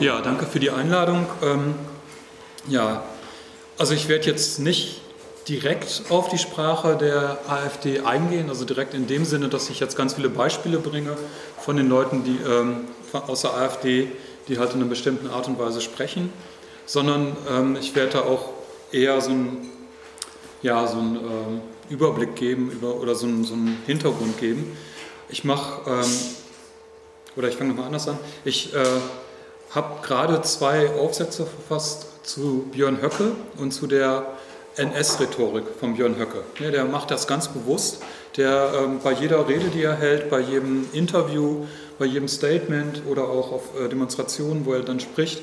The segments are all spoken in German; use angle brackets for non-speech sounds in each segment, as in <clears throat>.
Ja, danke für die Einladung. Ähm, ja, also ich werde jetzt nicht direkt auf die Sprache der AfD eingehen, also direkt in dem Sinne, dass ich jetzt ganz viele Beispiele bringe von den Leuten, die ähm, aus der AfD, die halt in einer bestimmten Art und Weise sprechen, sondern ähm, ich werde da auch eher so einen, ja, so einen ähm, Überblick geben über, oder so einen, so einen Hintergrund geben. Ich mache, ähm, oder ich fange nochmal anders an, ich äh, habe gerade zwei Aufsätze verfasst zu Björn Höcke und zu der NS-Rhetorik von Björn Höcke. Ja, der macht das ganz bewusst. Der ähm, bei jeder Rede, die er hält, bei jedem Interview, bei jedem Statement oder auch auf äh, Demonstrationen, wo er dann spricht,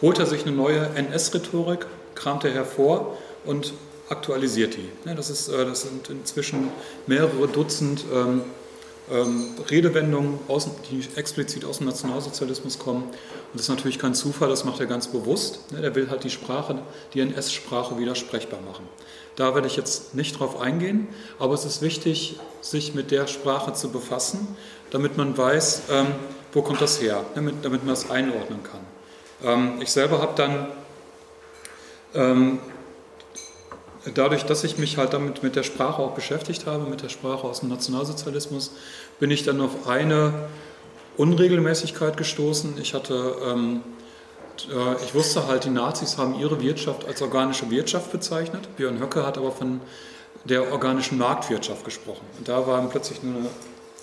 holt er sich eine neue NS-Rhetorik, kramt er hervor und aktualisiert die. Ja, das, ist, äh, das sind inzwischen mehrere Dutzend ähm, Redewendungen, aus, die explizit aus dem Nationalsozialismus kommen. Und das ist natürlich kein Zufall, das macht er ganz bewusst. Ne? Der will halt die Sprache, die NS-Sprache wieder sprechbar machen. Da werde ich jetzt nicht drauf eingehen, aber es ist wichtig, sich mit der Sprache zu befassen, damit man weiß, ähm, wo kommt das her, damit, damit man das einordnen kann. Ähm, ich selber habe dann ähm, dadurch, dass ich mich halt damit mit der Sprache auch beschäftigt habe, mit der Sprache aus dem Nationalsozialismus, bin ich dann auf eine Unregelmäßigkeit gestoßen. Ich hatte, ähm, äh, ich wusste halt, die Nazis haben ihre Wirtschaft als organische Wirtschaft bezeichnet. Björn Höcke hat aber von der organischen Marktwirtschaft gesprochen. Und da war plötzlich eine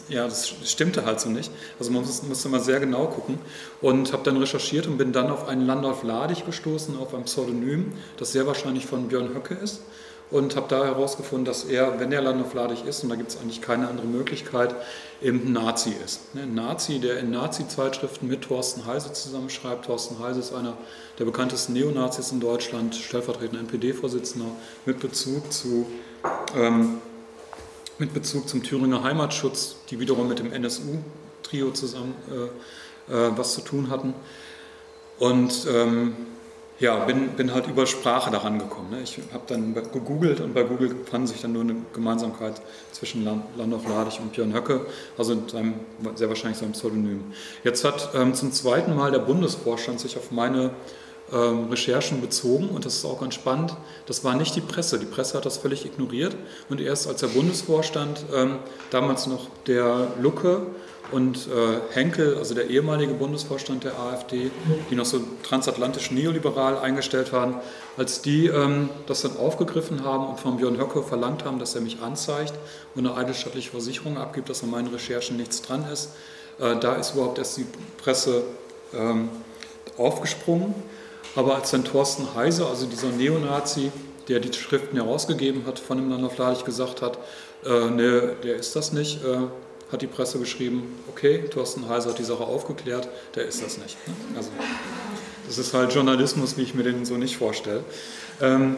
ja, das stimmte halt so nicht. Also man musste mal sehr genau gucken und habe dann recherchiert und bin dann auf einen Landolf Ladig gestoßen, auf ein Pseudonym, das sehr wahrscheinlich von Björn Höcke ist und habe da herausgefunden, dass er, wenn er Landolf Ladig ist, und da gibt es eigentlich keine andere Möglichkeit, eben ein Nazi ist. Ne, ein Nazi, der in Nazi-Zeitschriften mit Thorsten Heise zusammenschreibt. Thorsten Heise ist einer der bekanntesten Neonazis in Deutschland, stellvertretender NPD-Vorsitzender mit Bezug zu ähm, mit Bezug zum Thüringer Heimatschutz, die wiederum mit dem NSU-Trio zusammen äh, äh, was zu tun hatten. Und ähm, ja, bin, bin halt über Sprache daran gekommen. Ne? Ich habe dann gegoogelt und bei Google fand sich dann nur eine Gemeinsamkeit zwischen Landolf Ladig und Björn Höcke, also seinem, sehr wahrscheinlich seinem Pseudonym. Jetzt hat ähm, zum zweiten Mal der Bundesvorstand sich auf meine ähm, Recherchen bezogen und das ist auch ganz spannend. Das war nicht die Presse. Die Presse hat das völlig ignoriert und erst als der Bundesvorstand, ähm, damals noch der Lucke und äh, Henkel, also der ehemalige Bundesvorstand der AfD, die noch so transatlantisch neoliberal eingestellt waren, als die ähm, das dann aufgegriffen haben und von Björn Höcke verlangt haben, dass er mich anzeigt und eine eidesstattliche Versicherung abgibt, dass an meinen Recherchen nichts dran ist, äh, da ist überhaupt erst die Presse ähm, aufgesprungen. Aber als dann Thorsten Heise, also dieser Neonazi, der die Schriften herausgegeben hat, von dem Landolf gesagt hat, äh, ne, der ist das nicht, äh, hat die Presse geschrieben, okay, Thorsten Heise hat die Sache aufgeklärt, der ist das nicht. Ne? Also, das ist halt Journalismus, wie ich mir den so nicht vorstelle. Ähm,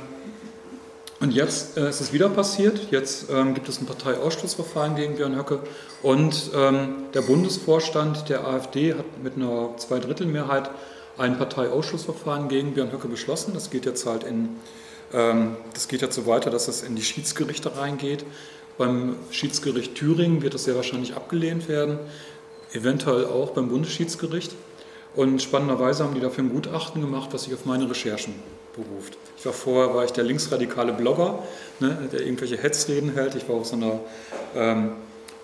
und jetzt äh, ist es wieder passiert. Jetzt ähm, gibt es ein Parteiausschlussverfahren gegen Björn Höcke und ähm, der Bundesvorstand der AfD hat mit einer Zweidrittelmehrheit ein Parteiausschussverfahren gegen Björn Höcke beschlossen. Das geht jetzt halt in, ähm, das geht jetzt so weiter, dass es in die Schiedsgerichte reingeht. Beim Schiedsgericht Thüringen wird das sehr wahrscheinlich abgelehnt werden, eventuell auch beim Bundesschiedsgericht. Und spannenderweise haben die dafür ein Gutachten gemacht, was sich auf meine Recherchen beruft. Ich war vorher war ich der linksradikale Blogger, ne, der irgendwelche Hetzreden hält. Ich war auf so einer ähm,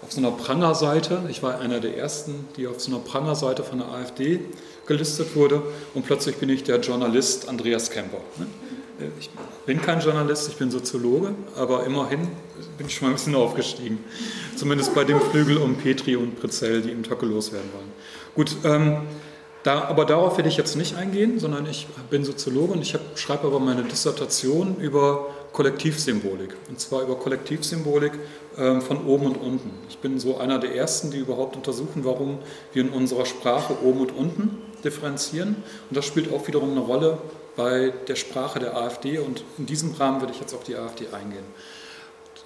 auf so einer Prangerseite. Ich war einer der ersten, die auf so einer Prangerseite von der AfD gelistet wurde und plötzlich bin ich der Journalist Andreas Kemper. Ne? Ich bin kein Journalist, ich bin Soziologe, aber immerhin bin ich schon mal ein bisschen aufgestiegen. Zumindest bei dem Flügel um Petri und Prezell, die im Töcke loswerden wollen. Gut, ähm, da, aber darauf werde ich jetzt nicht eingehen, sondern ich bin Soziologe und ich schreibe aber meine Dissertation über Kollektivsymbolik. Und zwar über Kollektivsymbolik ähm, von oben und unten. Ich bin so einer der Ersten, die überhaupt untersuchen, warum wir in unserer Sprache oben und unten differenzieren. Und das spielt auch wiederum eine Rolle bei der Sprache der AfD und in diesem Rahmen würde ich jetzt auf die AfD eingehen.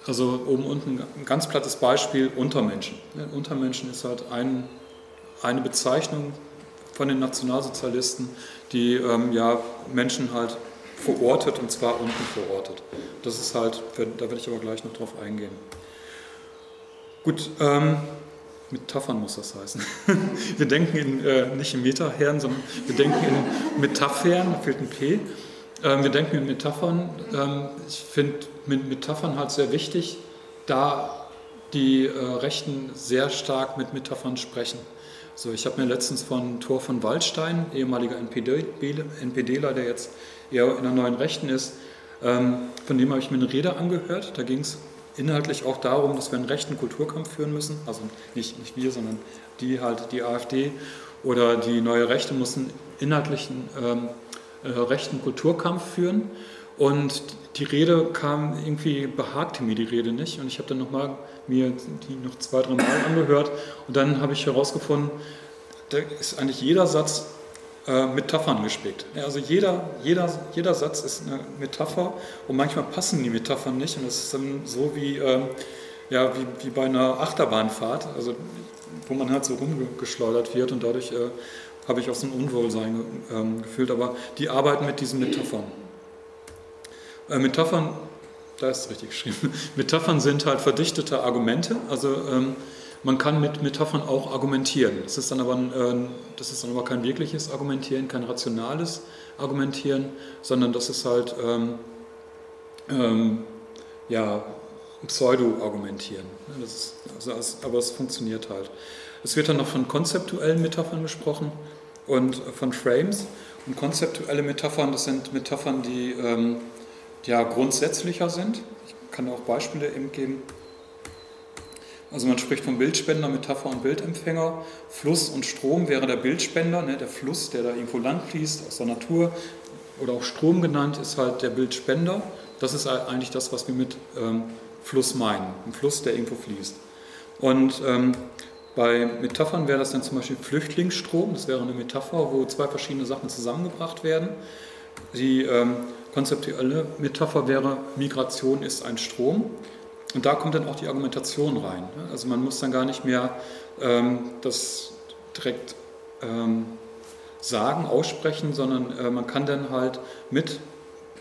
Also oben unten ein ganz plattes Beispiel Untermenschen. Untermenschen ist halt ein, eine Bezeichnung von den Nationalsozialisten, die ähm, ja, Menschen halt verortet und zwar unten verortet. Das ist halt, da werde ich aber gleich noch drauf eingehen. Gut, ähm, Metaphern muss das heißen. <laughs> wir denken in, äh, nicht in Metaherren, sondern wir denken in Metaphern, da fehlt ein P. Ähm, wir denken in Metaphern. Ähm, ich finde Metaphern halt sehr wichtig, da die äh, Rechten sehr stark mit Metaphern sprechen. So, ich habe mir letztens von Thor von Waldstein, ehemaliger NPDler, der jetzt eher in der neuen Rechten ist, ähm, von dem habe ich mir eine Rede angehört. Da ging es inhaltlich auch darum, dass wir einen rechten Kulturkampf führen müssen. Also nicht, nicht wir, sondern die halt, die AfD oder die neue Rechte mussten inhaltlichen ähm, äh, rechten Kulturkampf führen. Und die Rede kam irgendwie, behagte mir die Rede nicht. Und ich habe dann nochmal mir die noch zwei, drei Mal angehört. Und dann habe ich herausgefunden, da ist eigentlich jeder Satz äh, Metaphern gespickt. Also jeder, jeder, jeder Satz ist eine Metapher und manchmal passen die Metaphern nicht. Und das ist dann so wie, ähm, ja, wie, wie bei einer Achterbahnfahrt, also wo man halt so rumgeschleudert wird und dadurch äh, habe ich auch so ein Unwohlsein ähm, gefühlt. Aber die arbeiten mit diesen Metaphern. Äh, Metaphern, da ist es richtig geschrieben, <laughs> Metaphern sind halt verdichtete Argumente, also ähm, man kann mit Metaphern auch argumentieren. Das ist, dann aber, äh, das ist dann aber kein wirkliches Argumentieren, kein rationales Argumentieren, sondern das ist halt ähm, ähm, ja, Pseudo-Argumentieren. Also, aber es funktioniert halt. Es wird dann noch von konzeptuellen Metaphern gesprochen und von Frames. Und konzeptuelle Metaphern, das sind Metaphern, die ähm, ja, grundsätzlicher sind. Ich kann auch Beispiele eben geben. Also man spricht vom Bildspender, Metapher und Bildempfänger. Fluss und Strom wäre der Bildspender, ne, der Fluss, der da irgendwo lang fließt, aus der Natur. Oder auch Strom genannt, ist halt der Bildspender. Das ist eigentlich das, was wir mit ähm, Fluss meinen. Ein Fluss, der irgendwo fließt. Und ähm, bei Metaphern wäre das dann zum Beispiel Flüchtlingsstrom. Das wäre eine Metapher, wo zwei verschiedene Sachen zusammengebracht werden. Die ähm, konzeptuelle Metapher wäre, Migration ist ein Strom. Und da kommt dann auch die Argumentation rein. Ne? Also man muss dann gar nicht mehr ähm, das direkt ähm, sagen, aussprechen, sondern äh, man kann dann halt mit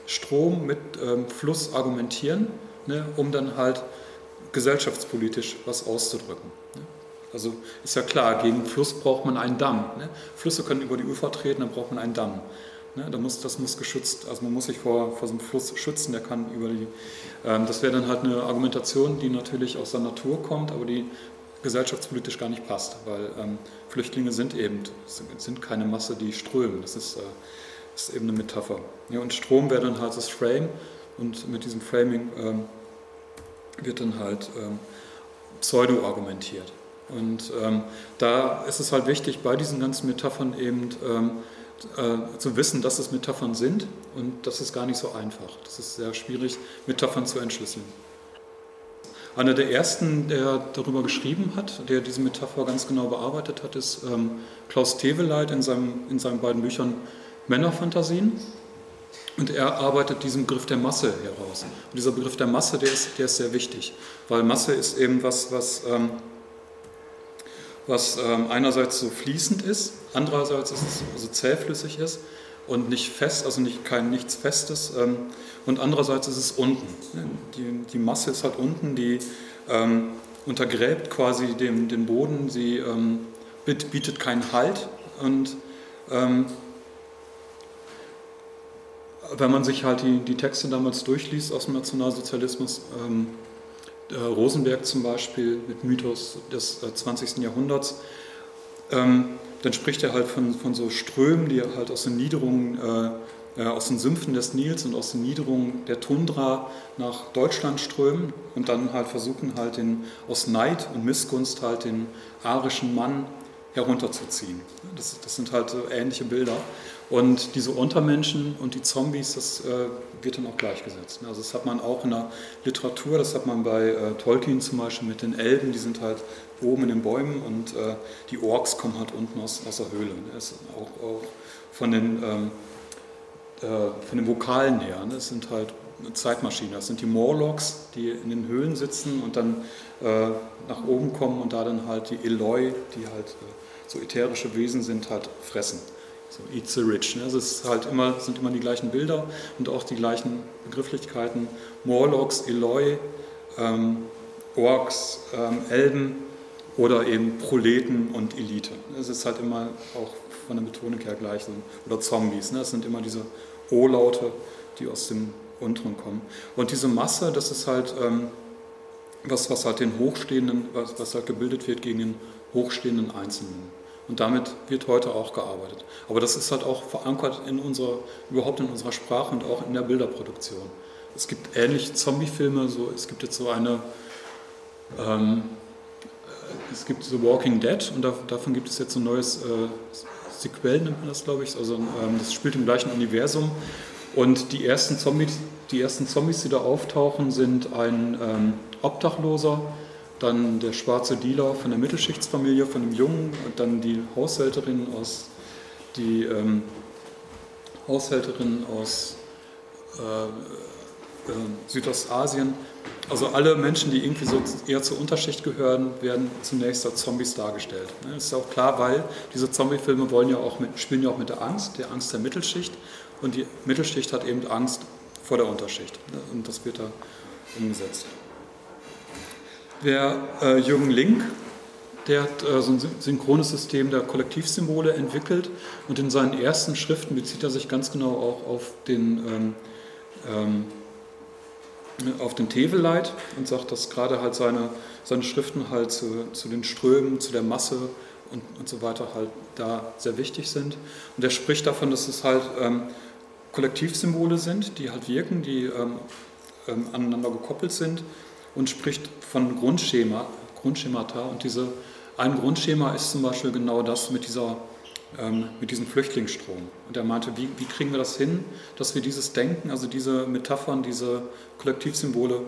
Strom, mit ähm, Fluss argumentieren, ne, um dann halt gesellschaftspolitisch was auszudrücken. Ne? Also ist ja klar, gegen Fluss braucht man einen Damm. Ne? Flüsse können über die Ufer treten, dann braucht man einen Damm. Ne, da muss, das muss geschützt, also man muss sich vor, vor so einem Fluss schützen, der kann über die, ähm, das wäre dann halt eine Argumentation, die natürlich aus der Natur kommt, aber die gesellschaftspolitisch gar nicht passt, weil ähm, Flüchtlinge sind eben, sind keine Masse, die strömen, das ist, äh, ist eben eine Metapher. Ja, und Strom wäre dann halt das Frame und mit diesem Framing ähm, wird dann halt ähm, pseudo argumentiert. Und ähm, da ist es halt wichtig, bei diesen ganzen Metaphern eben ähm, äh, zu wissen, dass es Metaphern sind und das ist gar nicht so einfach. Das ist sehr schwierig, Metaphern zu entschlüsseln. Einer der ersten, der darüber geschrieben hat, der diese Metapher ganz genau bearbeitet hat, ist ähm, Klaus Teveleit in, seinem, in seinen beiden Büchern Männerfantasien. Und er arbeitet diesen Begriff der Masse heraus. Und dieser Begriff der Masse, der ist, der ist sehr wichtig, weil Masse ist eben was, was ähm, was ähm, einerseits so fließend ist, andererseits ist es also zähflüssig ist und nicht fest, also nicht, kein nichts Festes. Ähm, und andererseits ist es unten. Die, die Masse ist halt unten, die ähm, untergräbt quasi den, den Boden, sie ähm, bietet keinen Halt. Und wenn man sich halt die, die Texte damals durchliest aus dem Nationalsozialismus, Rosenberg zum Beispiel mit Mythos des 20. Äh, Jahrhunderts, ähm, dann spricht er halt von, von so Strömen, die halt aus den Niederungen, äh, äh, aus den Sümpfen des Nils und aus den Niederungen der Tundra nach Deutschland strömen und dann halt versuchen halt den, aus Neid und Missgunst halt den arischen Mann herunterzuziehen. Das, das sind halt so ähnliche Bilder. Und diese Untermenschen und die Zombies, das äh, wird dann auch gleichgesetzt. Also das hat man auch in der Literatur, das hat man bei äh, Tolkien zum Beispiel mit den Elben, die sind halt oben in den Bäumen und äh, die Orks kommen halt unten aus, aus der Höhle. Das ist auch, auch von, den, ähm, äh, von den Vokalen her. Ne? Das sind halt Zeitmaschinen. Das sind die Morlocks, die in den Höhlen sitzen und dann äh, nach oben kommen und da dann halt die Eloi, die halt äh, so ätherische Wesen sind, halt fressen. So Eat the Rich. Ne? Also es halt immer, sind immer die gleichen Bilder und auch die gleichen Begrifflichkeiten. Morlocks, Eloi, ähm, Orks, ähm, Elben oder eben Proleten und Elite. Es ist halt immer auch von der Betonung her gleich. Oder Zombies, ne? das sind immer diese O-Laute, die aus dem unteren kommen. Und diese Masse, das ist halt ähm, was, was halt den hochstehenden, was, was halt gebildet wird gegen den hochstehenden Einzelnen. Und damit wird heute auch gearbeitet. Aber das ist halt auch verankert in unserer, überhaupt in unserer Sprache und auch in der Bilderproduktion. Es gibt ähnliche Zombie-Filme, so, es gibt jetzt so eine, ähm, es gibt The Walking Dead und da, davon gibt es jetzt so ein neues äh, Sequel, nennt man das, glaube ich. Also ähm, das spielt im gleichen Universum. Und die ersten Zombies, die ersten Zombies, die da auftauchen, sind ein ähm, Obdachloser, dann der schwarze Dealer von der Mittelschichtsfamilie, von dem Jungen und dann die Haushälterin aus, die ähm, Haushälterin aus äh, äh, Südostasien. Also alle Menschen, die irgendwie so eher zur Unterschicht gehören, werden zunächst als Zombies dargestellt. Das ist auch klar, weil diese Zombie-Filme wollen ja auch mit, spielen ja auch mit der Angst, der Angst der Mittelschicht. Und die Mittelschicht hat eben Angst vor der Unterschicht. Und das wird da umgesetzt. Der äh, Jürgen Link, der hat äh, so ein synchrones System der Kollektivsymbole entwickelt und in seinen ersten Schriften bezieht er sich ganz genau auch auf den, ähm, ähm, auf den Teveleit und sagt, dass gerade halt seine, seine Schriften halt zu, zu den Strömen, zu der Masse und, und so weiter halt da sehr wichtig sind. Und er spricht davon, dass es halt ähm, Kollektivsymbole sind, die halt wirken, die ähm, ähm, aneinander gekoppelt sind und spricht von Grundschema, Grundschemata. Und diese, ein Grundschema ist zum Beispiel genau das mit, dieser, ähm, mit diesem Flüchtlingsstrom. Und er meinte, wie, wie kriegen wir das hin, dass wir dieses Denken, also diese Metaphern, diese Kollektivsymbole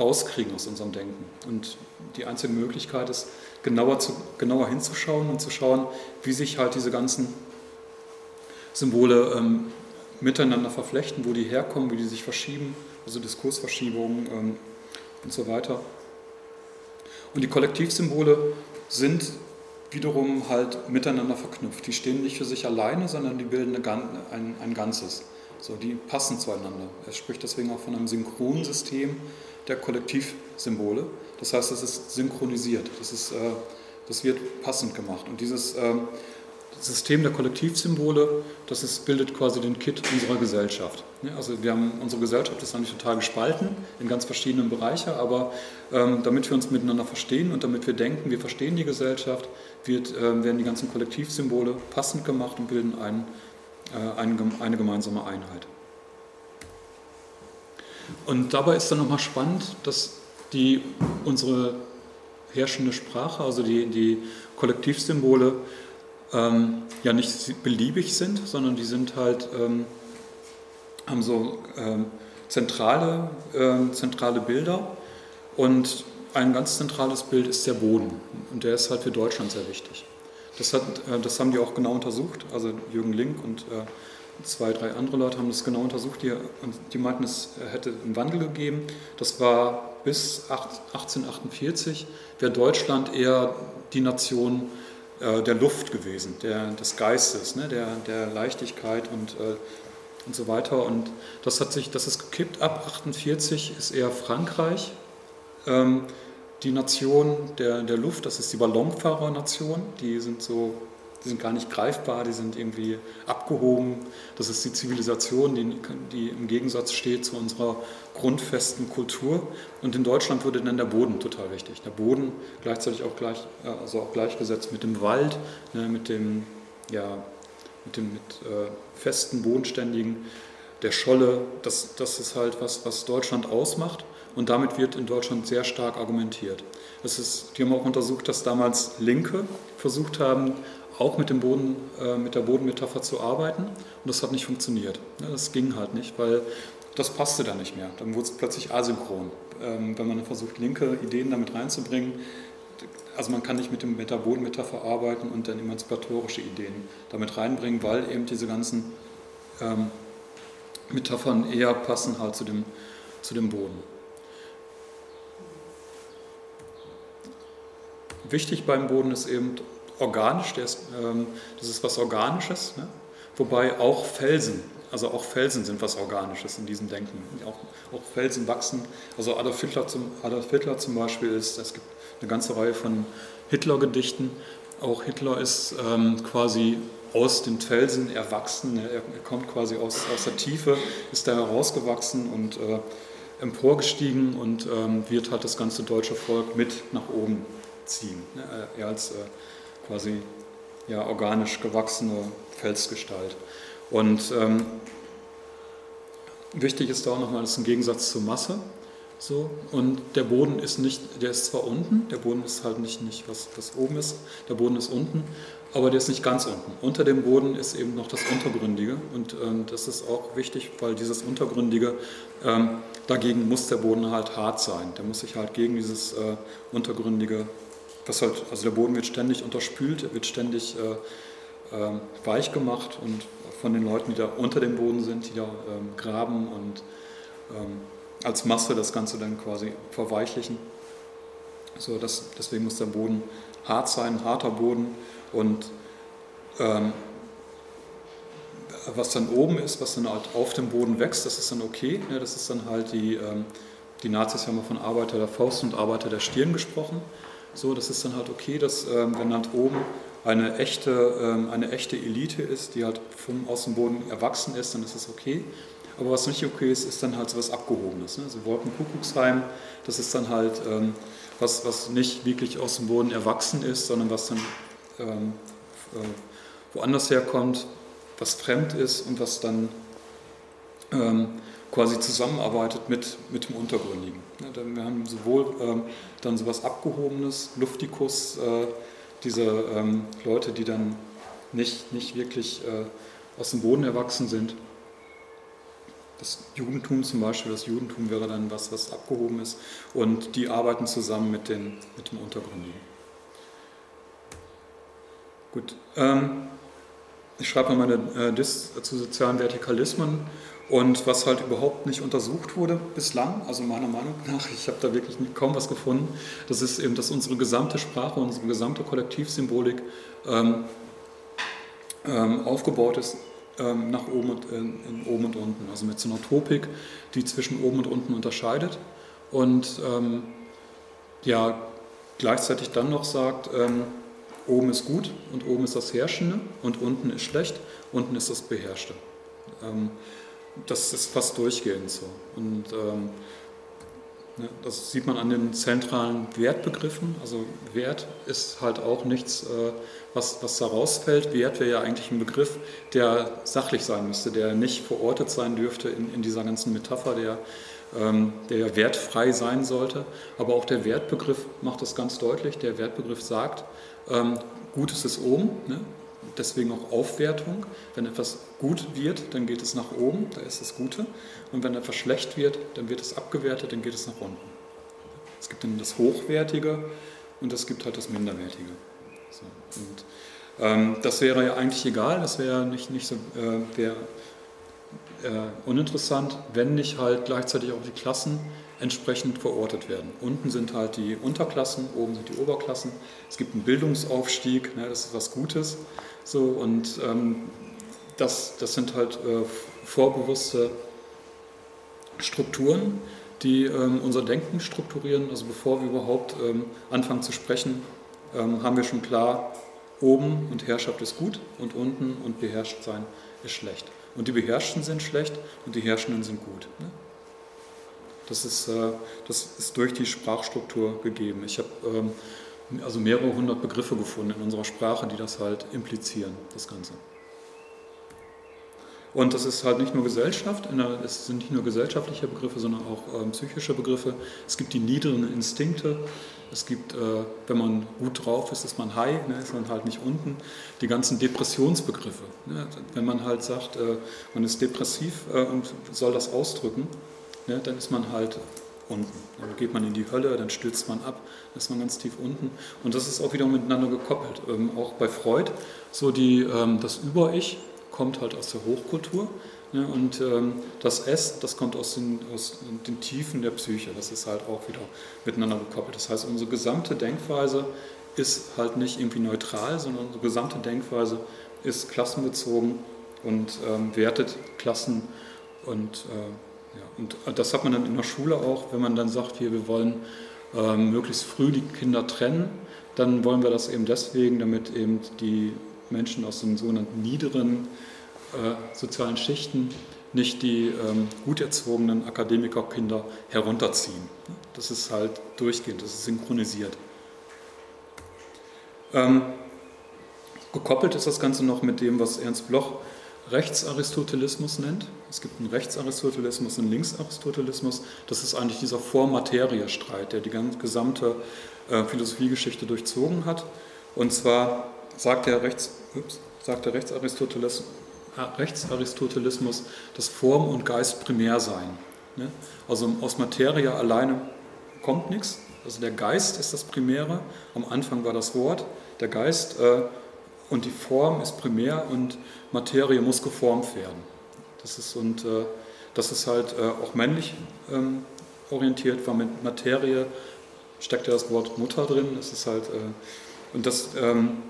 rauskriegen aus unserem Denken. Und die einzige Möglichkeit ist, genauer, zu, genauer hinzuschauen und zu schauen, wie sich halt diese ganzen Symbole ähm, miteinander verflechten, wo die herkommen, wie die sich verschieben, also Diskursverschiebungen. Ähm, und so weiter. Und die Kollektivsymbole sind wiederum halt miteinander verknüpft. Die stehen nicht für sich alleine, sondern die bilden ein, ein Ganzes. So, die passen zueinander. Er spricht deswegen auch von einem synchronen System der Kollektivsymbole. Das heißt, es ist synchronisiert. Das, ist, äh, das wird passend gemacht. Und dieses äh, System der Kollektivsymbole, das ist, bildet quasi den Kit unserer Gesellschaft. Also wir haben, unsere Gesellschaft ist eigentlich total gespalten in ganz verschiedenen Bereichen, aber ähm, damit wir uns miteinander verstehen und damit wir denken, wir verstehen die Gesellschaft, wird, äh, werden die ganzen Kollektivsymbole passend gemacht und bilden ein, äh, eine, eine gemeinsame Einheit. Und dabei ist dann nochmal spannend, dass die, unsere herrschende Sprache, also die, die Kollektivsymbole, ähm, ja nicht beliebig sind, sondern die sind halt, ähm, haben so ähm, zentrale, äh, zentrale Bilder und ein ganz zentrales Bild ist der Boden und der ist halt für Deutschland sehr wichtig. Das, hat, äh, das haben die auch genau untersucht, also Jürgen Link und äh, zwei, drei andere Leute haben das genau untersucht, die, die meinten, es hätte einen Wandel gegeben. Das war bis 1848, wäre Deutschland eher die Nation, äh, der Luft gewesen, der, des Geistes, ne, der, der Leichtigkeit und, äh, und so weiter. Und das hat sich, das ist gekippt. Ab 48 ist eher Frankreich ähm, die Nation der, der Luft, das ist die Ballonfahrer-Nation. Die sind so die sind gar nicht greifbar, die sind irgendwie abgehoben. Das ist die Zivilisation, die, die, im Gegensatz steht zu unserer grundfesten Kultur. Und in Deutschland wurde dann der Boden total wichtig. Der Boden gleichzeitig auch, gleich, also auch gleichgesetzt mit dem Wald, ne, mit dem, ja, mit dem mit, äh, festen, bodenständigen, der Scholle. Das, das ist halt was, was Deutschland ausmacht. Und damit wird in Deutschland sehr stark argumentiert. Es ist, die haben auch untersucht, dass damals Linke versucht haben, auch mit, dem Boden, äh, mit der Bodenmetapher zu arbeiten und das hat nicht funktioniert. Ja, das ging halt nicht, weil das passte dann nicht mehr. Dann wurde es plötzlich asynchron. Ähm, wenn man versucht, linke Ideen damit reinzubringen, also man kann nicht mit, dem, Bodenmetapher arbeiten und dann emanzipatorische Ideen damit reinbringen, weil eben diese ganzen ähm, Metaphern eher passen halt zu dem, zu dem Boden. Wichtig beim Boden ist eben organisch, der ist, ähm, das ist was Organisches, ne? wobei auch Felsen, also auch Felsen sind was Organisches in diesem Denken. Auch, auch Felsen wachsen, also Adolf Hitler, zum, Adolf Hitler zum Beispiel ist, es gibt eine ganze Reihe von Hitler-Gedichten. Auch Hitler ist ähm, quasi aus dem Felsen erwachsen, er, er kommt quasi aus, aus der Tiefe, ist da herausgewachsen und äh, emporgestiegen und ähm, wird halt das ganze deutsche Volk mit nach oben ziehen. Ne? Er als äh, quasi ja, organisch gewachsene Felsgestalt. Und ähm, wichtig ist da auch nochmal, das ist ein Gegensatz zur Masse. So, und der Boden ist nicht, der ist zwar unten, der Boden ist halt nicht, nicht was, was oben ist, der Boden ist unten, aber der ist nicht ganz unten. Unter dem Boden ist eben noch das Untergründige und ähm, das ist auch wichtig, weil dieses Untergründige, ähm, dagegen muss der Boden halt hart sein. Der muss sich halt gegen dieses äh, Untergründige, was halt, also der Boden wird ständig unterspült, wird ständig äh, äh, weich gemacht und von den Leuten, die da unter dem Boden sind, die da ähm, graben und ähm, als Masse das Ganze dann quasi verweichlichen. So, das, deswegen muss der Boden hart sein, harter Boden und ähm, was dann oben ist, was dann halt auf dem Boden wächst, das ist dann okay. Ne? Das ist dann halt die, ähm, die Nazis haben mal von Arbeiter der Faust und Arbeiter der Stirn gesprochen. So, das ist dann halt okay, dass ähm, wenn halt oben eine echte, ähm, eine echte Elite ist, die halt vom, aus dem Boden erwachsen ist, dann ist das okay. Aber was nicht okay ist, ist dann halt so was Abgehobenes. Ne? Also Wolkenkuckucksheim, das ist dann halt ähm, was, was nicht wirklich aus dem Boden erwachsen ist, sondern was dann ähm, äh, woanders herkommt, was fremd ist und was dann ähm, quasi zusammenarbeitet mit, mit dem Untergründigen. Ja, wir haben sowohl ähm, dann sowas Abgehobenes, Luftikus, äh, diese ähm, Leute, die dann nicht, nicht wirklich äh, aus dem Boden erwachsen sind, das Judentum zum Beispiel, das Judentum wäre dann was, was abgehoben ist und die arbeiten zusammen mit, den, mit dem Untergründigen. Gut, ähm, ich schreibe mal meine äh, Dis zu sozialen Vertikalismen und was halt überhaupt nicht untersucht wurde bislang, also meiner Meinung nach, ich habe da wirklich kaum was gefunden, das ist eben, dass unsere gesamte Sprache, unsere gesamte Kollektivsymbolik ähm, ähm, aufgebaut ist ähm, nach oben und, in, in oben und unten. Also mit so einer Topik, die zwischen oben und unten unterscheidet und ähm, ja gleichzeitig dann noch sagt, ähm, oben ist gut und oben ist das Herrschende und unten ist schlecht, unten ist das Beherrschte. Das ist fast durchgehend so. Und ähm, Ne, das sieht man an den zentralen Wertbegriffen. Also Wert ist halt auch nichts, äh, was, was da rausfällt. Wert wäre ja eigentlich ein Begriff, der sachlich sein müsste, der nicht verortet sein dürfte in, in dieser ganzen Metapher, der, ähm, der wertfrei sein sollte. Aber auch der Wertbegriff macht das ganz deutlich. Der Wertbegriff sagt, ähm, Gutes ist oben, ne? Deswegen auch Aufwertung. Wenn etwas gut wird, dann geht es nach oben, da ist das Gute. Und wenn etwas schlecht wird, dann wird es abgewertet, dann geht es nach unten. Es gibt dann das Hochwertige und es gibt halt das Minderwertige. So. Und ähm, das wäre ja eigentlich egal, das wäre nicht, nicht so äh, wär, äh, uninteressant, wenn nicht halt gleichzeitig auch die Klassen entsprechend verortet werden. Unten sind halt die Unterklassen, oben sind die Oberklassen. Es gibt einen Bildungsaufstieg, ne, das ist was Gutes. So, und ähm, das, das sind halt äh, vorbewusste Strukturen, die ähm, unser Denken strukturieren. Also bevor wir überhaupt ähm, anfangen zu sprechen, ähm, haben wir schon klar, oben und Herrschaft ist gut und unten und beherrscht sein ist schlecht. Und die Beherrschten sind schlecht und die Herrschenden sind gut. Ne? Das, ist, äh, das ist durch die Sprachstruktur gegeben. Ich habe ähm, also mehrere hundert Begriffe gefunden in unserer Sprache, die das halt implizieren, das Ganze. Und das ist halt nicht nur Gesellschaft, es sind nicht nur gesellschaftliche Begriffe, sondern auch ähm, psychische Begriffe. Es gibt die niederen Instinkte. Es gibt, äh, wenn man gut drauf ist, ist man high, ne, ist man halt nicht unten. Die ganzen Depressionsbegriffe. Ne, wenn man halt sagt, äh, man ist depressiv und soll das ausdrücken, ne, dann ist man halt unten. Dann geht man in die Hölle, dann stürzt man ab, dann ist man ganz tief unten. Und das ist auch wieder miteinander gekoppelt. Ähm, auch bei Freud, so die, ähm, das Über-Ich kommt halt aus der Hochkultur. Ne, und ähm, das S, das kommt aus den, aus den Tiefen der Psyche. Das ist halt auch wieder miteinander gekoppelt. Das heißt, unsere gesamte Denkweise ist halt nicht irgendwie neutral, sondern unsere gesamte Denkweise ist klassenbezogen und ähm, wertet Klassen und äh, ja, und das hat man dann in der Schule auch, wenn man dann sagt, hier, wir wollen äh, möglichst früh die Kinder trennen, dann wollen wir das eben deswegen, damit eben die Menschen aus den sogenannten niederen äh, sozialen Schichten nicht die ähm, gut erzogenen Akademikerkinder herunterziehen. Das ist halt durchgehend, das ist synchronisiert. Ähm, gekoppelt ist das Ganze noch mit dem, was Ernst Bloch Rechtsaristotelismus nennt. Es gibt einen Rechtsaristotelismus einen Linksaristotelismus. Das ist eigentlich dieser Form-Materie-Streit, der die gesamte äh, Philosophiegeschichte durchzogen hat. Und zwar sagt der, Rechts, ups, sagt der Rechtsaristotelismus, Rechtsaristotelismus, dass Form und Geist primär seien. Ne? Also aus Materie alleine kommt nichts. Also der Geist ist das Primäre. Am Anfang war das Wort. Der Geist äh, und die Form ist primär und Materie muss geformt werden. Das ist, und, äh, das ist halt äh, auch männlich ähm, orientiert, weil mit Materie steckt ja das Wort Mutter drin. Das ist halt, äh, und das ähm,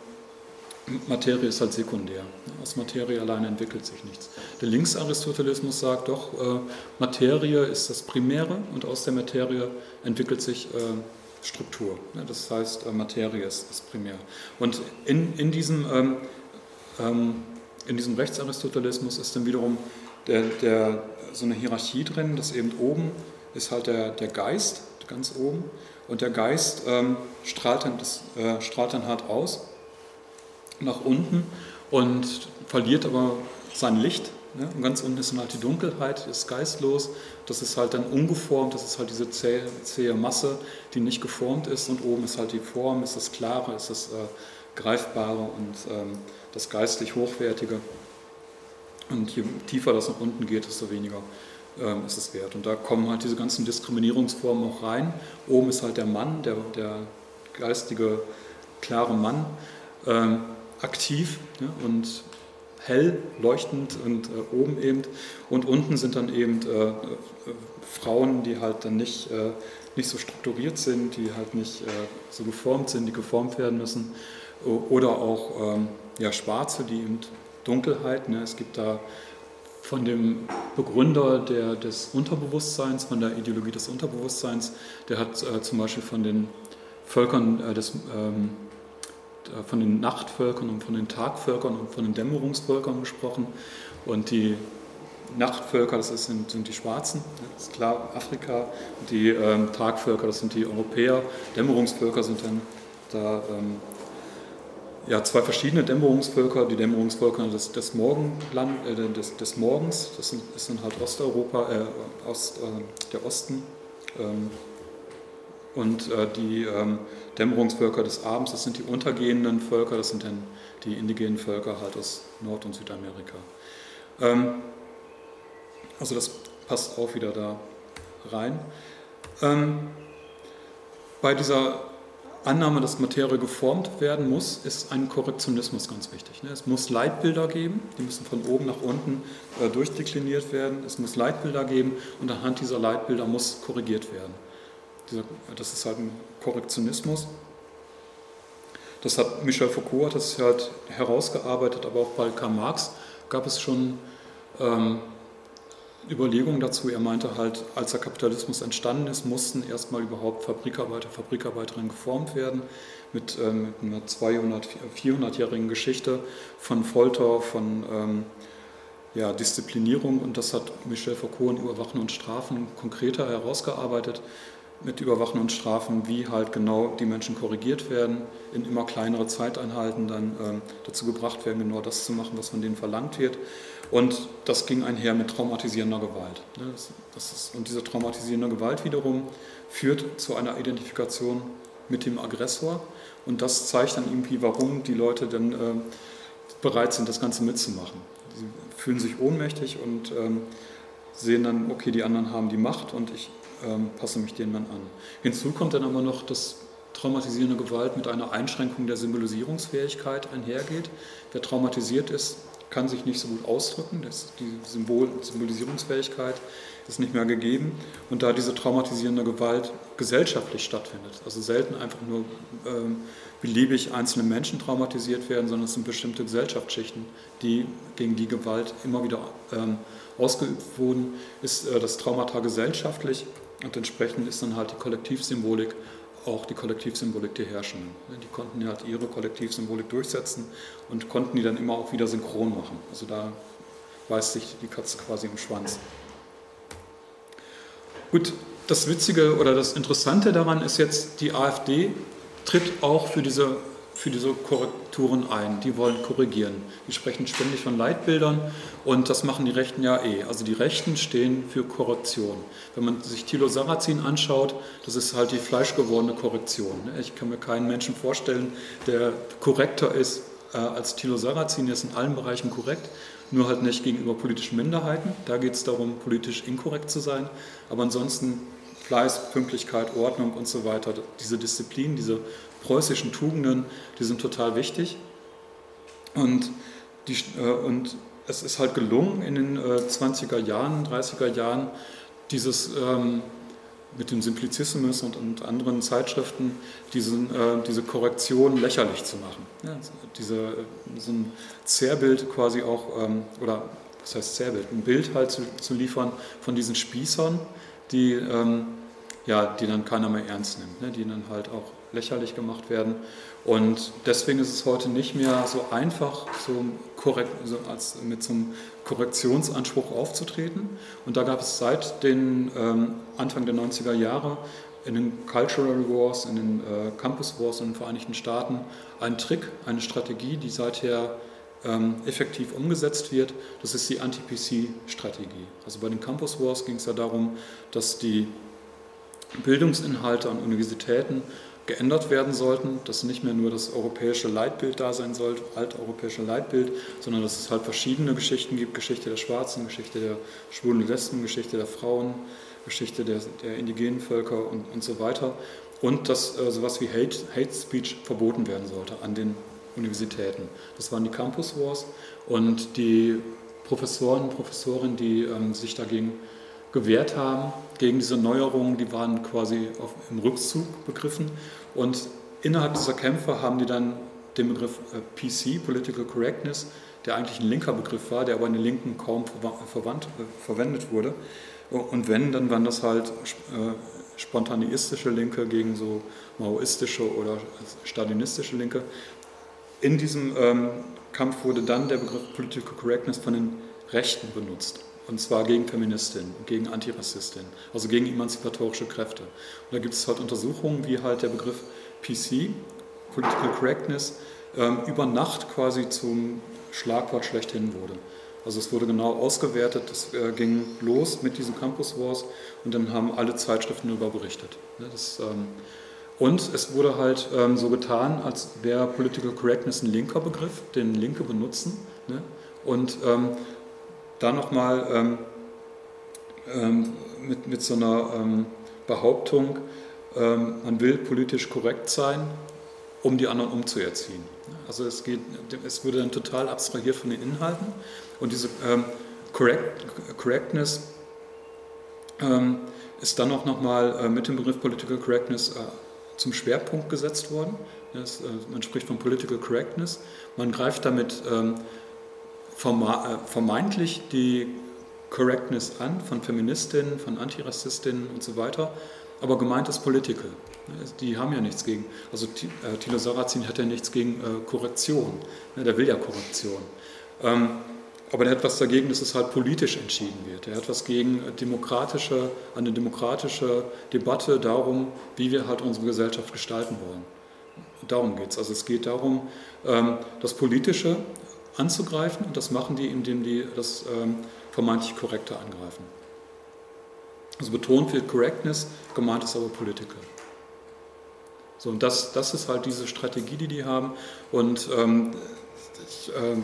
Materie ist halt sekundär. Aus Materie alleine entwickelt sich nichts. Der Linksaristotelismus sagt doch, äh, Materie ist das Primäre und aus der Materie entwickelt sich äh, Struktur. Das heißt, äh, Materie ist, ist, primär. Und in, in, diesem, ähm, ähm, in diesem Rechtsaristotelismus ist dann wiederum der, der, so eine Hierarchie drin, dass eben oben ist halt der, der Geist, ganz oben, und der Geist ähm, strahlt, dann, das, äh, strahlt dann hart aus nach unten und verliert aber sein Licht. Ne? Und ganz unten ist dann halt die Dunkelheit, ist geistlos. Das ist halt dann ungeformt, das ist halt diese zähe, zähe Masse, die nicht geformt ist. Und oben ist halt die Form, ist das Klare, ist das äh, Greifbare und ähm, das geistlich Hochwertige. Und je tiefer das nach unten geht, desto weniger ähm, ist es wert. Und da kommen halt diese ganzen Diskriminierungsformen auch rein. Oben ist halt der Mann, der, der geistige, klare Mann. Ähm, aktiv ja, und hell leuchtend und äh, oben eben und unten sind dann eben äh, äh, Frauen, die halt dann nicht, äh, nicht so strukturiert sind, die halt nicht äh, so geformt sind, die geformt werden müssen oder auch ähm, ja, Schwarze, die eben Dunkelheit, ne? es gibt da von dem Begründer der, des Unterbewusstseins, von der Ideologie des Unterbewusstseins, der hat äh, zum Beispiel von den Völkern des ähm, äh, von den Nachtvölkern und von den Tagvölkern und von den Dämmerungsvölkern gesprochen. Und die Nachtvölker, das sind, sind die Schwarzen, das ist klar Afrika. Die ähm, Tagvölker, das sind die Europäer. Dämmerungsvölker sind dann da ähm, ja, zwei verschiedene Dämmerungsvölker. Die Dämmerungsvölker des, des, Morgenland, äh, des, des Morgens, das sind, das sind halt Osteuropa, äh, Ost, äh, der Osten. Ähm, und äh, die ähm, Dämmerungsvölker des Abends, das sind die untergehenden Völker, das sind dann die indigenen Völker halt aus Nord- und Südamerika. Ähm, also das passt auch wieder da rein. Ähm, bei dieser Annahme, dass Materie geformt werden muss, ist ein Korrektionismus ganz wichtig. Ne? Es muss Leitbilder geben, die müssen von oben nach unten äh, durchdekliniert werden. Es muss Leitbilder geben und anhand dieser Leitbilder muss korrigiert werden das ist halt ein Korrektionismus. Das hat Michel Foucault hat das halt herausgearbeitet, aber auch bei Karl Marx gab es schon ähm, Überlegungen dazu. Er meinte halt, als der Kapitalismus entstanden ist, mussten erstmal überhaupt Fabrikarbeiter, Fabrikarbeiterinnen geformt werden mit, ähm, mit einer 200, 400-jährigen Geschichte von Folter, von ähm, ja, Disziplinierung und das hat Michel Foucault in Überwachen und Strafen konkreter herausgearbeitet mit Überwachen und Strafen, wie halt genau die Menschen korrigiert werden, in immer kleinere Zeiteinheiten dann ähm, dazu gebracht werden, genau das zu machen, was von denen verlangt wird. Und das ging einher mit traumatisierender Gewalt. Ne? Das, das ist, und diese traumatisierende Gewalt wiederum führt zu einer Identifikation mit dem Aggressor. Und das zeigt dann irgendwie, warum die Leute dann äh, bereit sind, das Ganze mitzumachen. Sie fühlen sich ohnmächtig und ähm, sehen dann, okay, die anderen haben die Macht und ich ähm, passe mich denen dann an. Hinzu kommt dann aber noch, dass traumatisierende Gewalt mit einer Einschränkung der Symbolisierungsfähigkeit einhergeht. Wer traumatisiert ist, kann sich nicht so gut ausdrücken. Das, die Symbol Symbolisierungsfähigkeit ist nicht mehr gegeben. Und da diese traumatisierende Gewalt gesellschaftlich stattfindet, also selten einfach nur ähm, beliebig einzelne Menschen traumatisiert werden, sondern es sind bestimmte Gesellschaftsschichten, die gegen die Gewalt immer wieder ähm, ausgeübt wurden, ist äh, das Traumata gesellschaftlich Und entsprechend ist dann halt die Kollektivsymbolik auch die Kollektivsymbolik der Herrschenden. Die konnten halt ihre Kollektivsymbolik durchsetzen und konnten die dann immer auch wieder synchron machen. Also da beißt sich die Katze quasi im Schwanz. Gut, das Witzige oder das Interessante daran ist jetzt, die AfD tritt auch für diese für diese Korrekturen ein. Die wollen korrigieren. Die sprechen ständig von Leitbildern und das machen die Rechten ja eh. Also die Rechten stehen für Korrektion. Wenn man sich Thilo Sarrazin anschaut, das ist halt die fleischgewordene Korrektion. Ich kann mir keinen Menschen vorstellen, der korrekter ist äh, als Thilo Sarrazin. Er ist in allen Bereichen korrekt, nur halt nicht gegenüber politischen Minderheiten. Da geht es darum, politisch inkorrekt zu sein. Aber ansonsten Fleiß, Pünktlichkeit, Ordnung und so weiter, diese Disziplin, diese preußischen Tugenden, die sind total wichtig. Und, die, äh, und es ist halt gelungen, in den äh, 20er Jahren, 30er Jahren, dieses ähm, mit dem Simplicissimus und, und anderen Zeitschriften diesen, äh, diese Korrektion lächerlich zu machen. Ja, diese, äh, so ein Zerrbild quasi auch, ähm, oder was heißt Zerrbild, ein Bild halt zu, zu liefern von diesen Spießern, die, ähm, ja, die dann keiner mehr ernst nimmt, ne, die dann halt auch lächerlich gemacht werden. Und deswegen ist es heute nicht mehr so einfach, so, korrekt, so als, mit so einem Korrektionsanspruch aufzutreten. Und da gab es seit den ähm, Anfang der 90er Jahre in den Cultural Wars, in den äh, Campus Wars in den Vereinigten Staaten einen Trick, eine Strategie, die seither ähm, effektiv umgesetzt wird. Das ist die Anti-PC-Strategie. Also bei den Campus Wars ging es ja darum, dass die Bildungsinhalte an Universitäten geändert werden sollten, dass nicht mehr nur das europäische Leitbild da sein soll, alteuropäische Leitbild, sondern dass es halt verschiedene Geschichten gibt, Geschichte der Schwarzen, Geschichte der Schwulen Lesben, Geschichte der Frauen, Geschichte der, der indigenen Völker und, und so weiter. Und dass äh, sowas wie Hate, Hate Speech verboten werden sollte an den Universitäten. Das waren die Campus Wars und die Professoren und Professorinnen, die ähm, sich dagegen gewehrt haben gegen diese Neuerungen, die waren quasi auf, im Rückzug begriffen. Und innerhalb dieser Kämpfe haben die dann den Begriff äh, PC, Political Correctness, der eigentlich ein linker Begriff war, der aber in den Linken kaum verwandt, äh, verwendet wurde. Und wenn, dann waren das halt äh, spontaneistische Linke gegen so maoistische oder stalinistische Linke. In diesem ähm, Kampf wurde dann der Begriff Political Correctness von den Rechten benutzt. Und zwar gegen Feministinnen und gegen Antirassistinnen, also gegen emanzipatorische Kräfte. Und da gibt es halt Untersuchungen, wie halt der Begriff PC, Political Correctness, ähm, über Nacht quasi zum Schlagwort schlechthin wurde. Also es wurde genau ausgewertet, es äh, ging los mit diesen Campus Wars und dann haben alle Zeitschriften darüber berichtet. Das, ähm, und es wurde halt ähm, so getan, als wäre Political Correctness ein linker Begriff, den Linke benutzen. Ne? Und ähm, da nochmal ähm, ähm, mit, mit so einer ähm, Behauptung, ähm, man will politisch korrekt sein, um die anderen umzuerziehen. Also es, geht, es wurde dann total abstrahiert von den Inhalten und diese ähm, Correct, Correctness ähm, ist dann auch nochmal äh, mit dem Begriff Political Correctness äh, zum Schwerpunkt gesetzt worden. Das, äh, man spricht von Political Correctness. Man greift damit ähm, äh, vermeintlich die Correctness an von Feministinnen, von Antirassistinnen und so weiter, aber gemeint ist Political. Die haben ja nichts gegen, also äh, Thilo Sarrazin hat ja nichts gegen äh, Korrektion, der will ja Korrektion. Ähm, aber der hat was dagegen, dass es halt politisch entschieden wird. Er hat was gegen demokratische, eine demokratische Debatte darum, wie wir halt unsere Gesellschaft gestalten wollen. Darum geht es. Also es geht darum, ähm, das Politische anzugreifen und das machen die, indem die das ähm, vermeintlich Korrekte angreifen. Also betont wird Correctness, gemeint ist aber Political. So, und das, das ist halt diese Strategie, die die haben. Und ähm, ich, äh,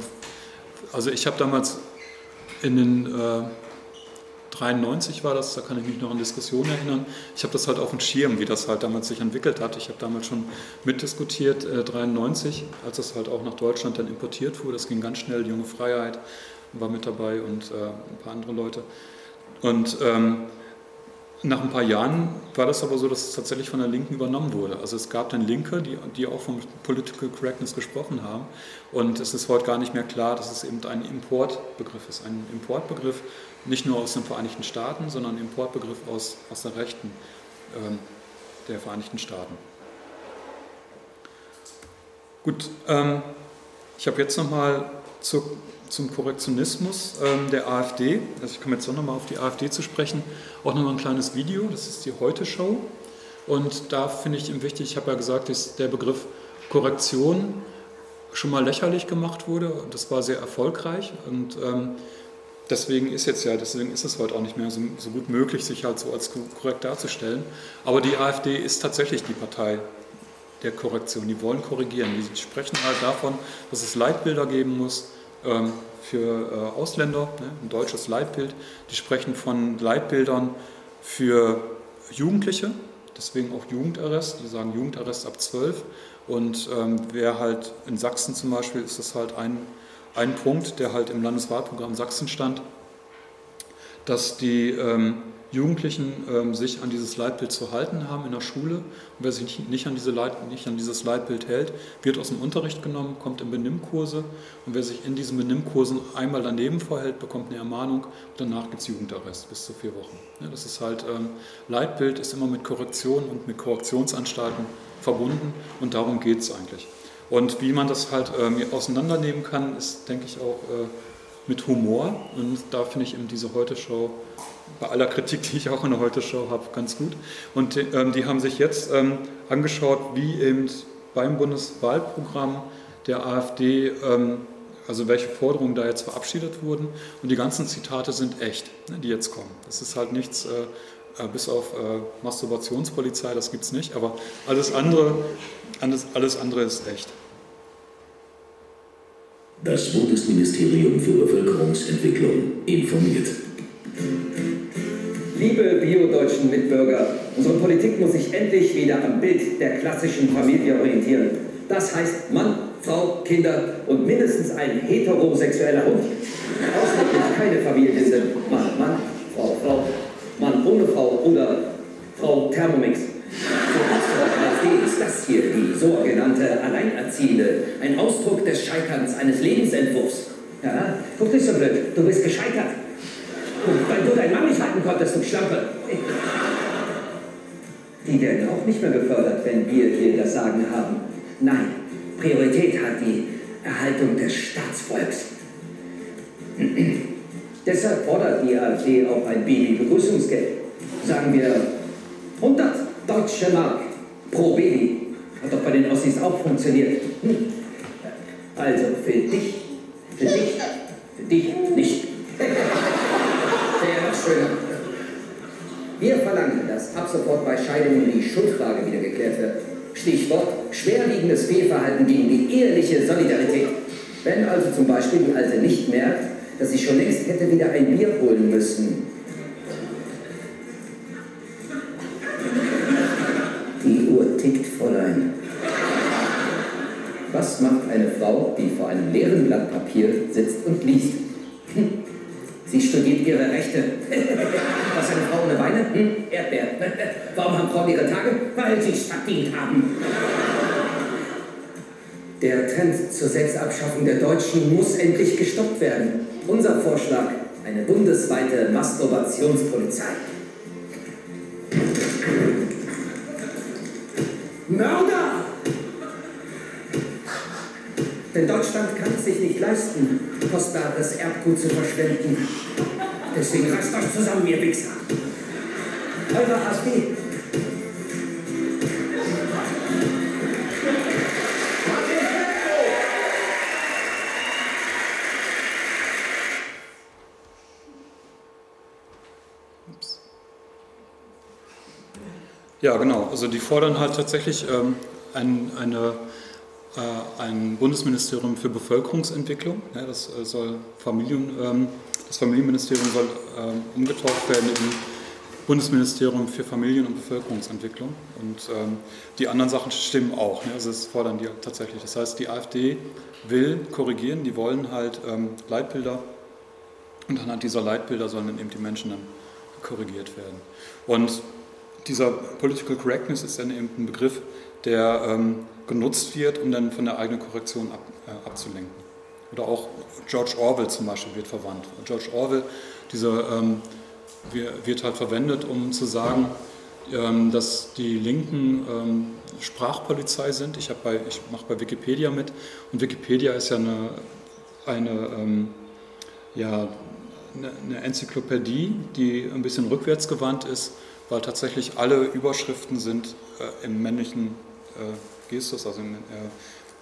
also ich habe damals in den äh, 93 war das, da kann ich mich noch an Diskussionen erinnern. Ich habe das halt auf dem Schirm, wie das halt damals sich entwickelt hat. Ich habe damals schon mitdiskutiert, äh, 93, als das halt auch nach Deutschland dann importiert wurde. Das ging ganz schnell, Junge Freiheit war mit dabei und äh, ein paar andere Leute. Und ähm, nach ein paar Jahren war das aber so, dass es tatsächlich von der Linken übernommen wurde. Also es gab dann Linke, die, die auch von Political Correctness gesprochen haben. Und es ist heute gar nicht mehr klar, dass es eben ein Importbegriff ist. Ein Importbegriff nicht nur aus den Vereinigten Staaten, sondern ein Importbegriff aus, aus der Rechten ähm, der Vereinigten Staaten. Gut, ähm, ich habe jetzt nochmal zur zum Korrektionismus ähm, der AfD. Also ich komme jetzt nochmal auf die AfD zu sprechen. Auch nochmal ein kleines Video, das ist die Heute-Show. Und da finde ich eben wichtig, ich habe ja gesagt, dass der Begriff Korrektion schon mal lächerlich gemacht wurde. Und das war sehr erfolgreich. Und ähm, deswegen ist jetzt ja, deswegen ist es heute auch nicht mehr so, so, gut möglich, sich halt so als korrekt darzustellen. Aber die AfD ist tatsächlich die Partei der Korrektion. Die wollen korrigieren. Die sprechen halt davon, dass es Leitbilder geben muss, ähm, für äh, Ausländer, ne, ein deutsches Leitbild. Die sprechen von Leitbildern für Jugendliche, deswegen auch Jugendarrest. Die sagen Jugendarrest ab 12. Und ähm, wer halt in Sachsen zum Beispiel, ist das halt ein, ein Punkt, der halt im Landeswahlprogramm Sachsen stand, dass die ähm, Jugendlichen ähm, sich an dieses Leitbild zu halten haben in der Schule. Und wer sich nicht an, diese Leit, nicht an dieses Leitbild hält, wird aus dem Unterricht genommen, kommt in Benimmkurse. Und wer sich in diesen Benimmkursen einmal daneben verhält, bekommt eine Ermahnung. Danach gibt es Jugendarrest bis zu vier Wochen. Ja, das ist halt, ähm, Leitbild ist immer mit Korrektion und mit Korrektionsanstalten verbunden. Und darum geht es eigentlich. Und wie man das halt ähm, auseinandernehmen kann, ist, denke ich, auch äh, mit Humor. Und da finde ich eben diese Heute-Show bei aller Kritik, die ich auch in der Heute-Show habe, ganz gut. Und ähm, die haben sich jetzt ähm, angeschaut, wie eben beim Bundeswahlprogramm der AfD, ähm, also welche Forderungen da jetzt verabschiedet wurden. Und die ganzen Zitate sind echt, ne, die jetzt kommen. Das ist halt nichts, äh, äh bis auf äh, Masturbationspolizei, das gibt es nicht, aber alles andere, alles, alles andere ist echt. Das Bundesministerium für Bevölkerungsentwicklung informiert. Liebe biodeutschen Mitbürger, unsere Politik muss sich endlich wieder am Bild der klassischen Familie orientieren. Das heißt Mann, Frau, Kinder und mindestens ein heterosexueller Hund. Ausdrücklich keine Familie sind Mann, Mann, Frau, Frau, Mann ohne Frau oder Frau Thermomix. Alleinerziehende, ein Ausdruck des Scheiterns eines Lebensentwurfs. Ja, guck nicht so blöd, du bist gescheitert. Weil du deinen Mann nicht halten konntest, du Schlampe. Die werden auch nicht mehr gefördert, wenn wir hier das Sagen haben. Nein, Priorität hat die Erhaltung des Staatsvolks. <clears throat> Deshalb fordert die AfD auch ein Babybegrüßungsgeld. Sagen wir 100 deutsche Mark pro Baby. Hat doch bei den Ossis auch funktioniert. Hm. Also für dich, für dich, für dich nicht schöner. Wir verlangen, dass ab sofort bei Scheidungen die Schuldfrage wieder geklärt wird. Stichwort schwerwiegendes Fehlverhalten gegen die eheliche Solidarität. Wenn also zum Beispiel die Alte nicht merkt, dass sie schon längst hätte wieder ein Bier holen müssen. Die Uhr tickt, Fräulein. Was macht eine Frau, die vor einem leeren Blatt Papier sitzt und liest? Hm. Sie studiert ihre Rechte. <laughs> Was eine Frau ohne Beine? Hm? Erdbeer. <laughs> Warum haben Frauen ihre Tage? Weil sie es verdient haben. Der Trend zur Selbstabschaffung der Deutschen muss endlich gestoppt werden. Unser Vorschlag, eine bundesweite Masturbationspolizei. Mörder! Denn Deutschland kann es sich nicht leisten, kostbares Erbgut zu verschwenden. Deswegen reißt euch zusammen, ihr Wichser. Eure AfD. Ja, genau. Also die fordern halt tatsächlich ähm, ein, eine ein Bundesministerium für Bevölkerungsentwicklung. das äh, soll Familien, ähm, das Familienministerium soll ähm, umgetauft werden in Bundesministerium für Familien- und Bevölkerungsentwicklung. Und ähm, die anderen Sachen stimmen auch. Also das fordern die tatsächlich. Das heißt, die AfD will korrigieren, die wollen halt Leitbilder und anhand dieser Leitbilder sollen dann eben die Menschen dann korrigiert werden. Und dieser Political Correctness ist dann eben ein Begriff, der ähm, genutzt wird, um dann von der eigenen Korrektion ab, äh, abzulenken. Oder auch George Orwell zum Beispiel wird verwandt. George Orwell, dieser, ähm, wird halt verwendet, um zu sagen, ähm, dass die Linken ähm, Sprachpolizei sind. Ich, ich mache bei Wikipedia mit und Wikipedia ist ja eine, eine, ähm, ja, eine Enzyklopädie, die ein bisschen rückwärtsgewandt ist, weil tatsächlich alle Überschriften sind äh, im männlichen Gestus, also im äh,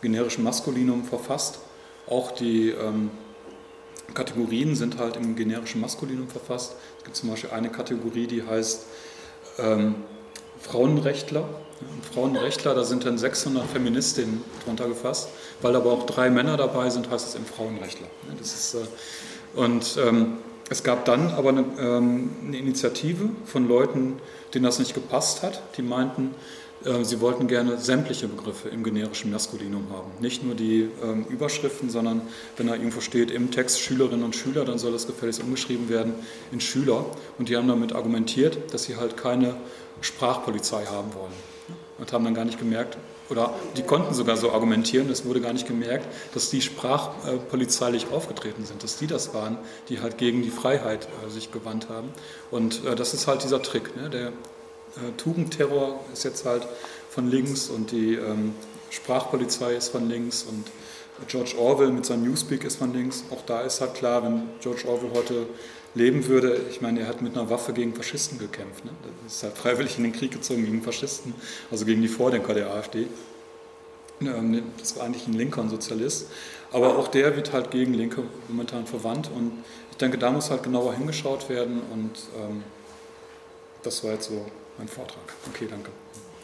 generischen Maskulinum verfasst. Auch die ähm, Kategorien sind halt im generischen Maskulinum verfasst. Es gibt zum Beispiel eine Kategorie, die heißt ähm, Frauenrechtler. Und Frauenrechtler, da sind dann 600 Feministinnen drunter gefasst, weil aber auch drei Männer dabei sind, heißt es im Frauenrechtler. Das ist, äh, und ähm, es gab dann aber eine, ähm, eine, Initiative von Leuten, denen das nicht gepasst hat, die meinten, äh, sie wollten gerne sämtliche Begriffe im generischen Maskulinum haben. Nicht nur die ähm, Überschriften, sondern wenn da irgendwo steht im Text Schülerinnen und Schüler, dann soll das gefälligst umgeschrieben werden in Schüler. Und die haben damit argumentiert, dass sie halt keine Sprachpolizei haben wollen. Und haben dann gar nicht gemerkt, oder die konnten sogar so argumentieren, es wurde gar nicht gemerkt, dass die sprachpolizeilich aufgetreten sind, dass die das waren, die halt gegen die Freiheit äh, sich gewandt haben. Und äh, das ist halt dieser Trick. Ne? Der Tugendterror ist jetzt halt von links und die ähm, Sprachpolizei ist von links und George Orwell mit seinem Newspeak ist von links. Auch da ist halt klar, wenn George Orwell heute leben würde, ich meine, er hat mit einer Waffe gegen Faschisten gekämpft. Ne? Er ist halt freiwillig in den Krieg gezogen gegen Faschisten, also gegen die Vordenker der AfD. Ähm, das war eigentlich ein Linker, ein Sozialist. Aber auch der wird halt gegen Linke momentan verwandt. Und ich denke, da muss halt genauer hingeschaut werden. Und ähm, das war jetzt so mein Vortrag. Okay, danke.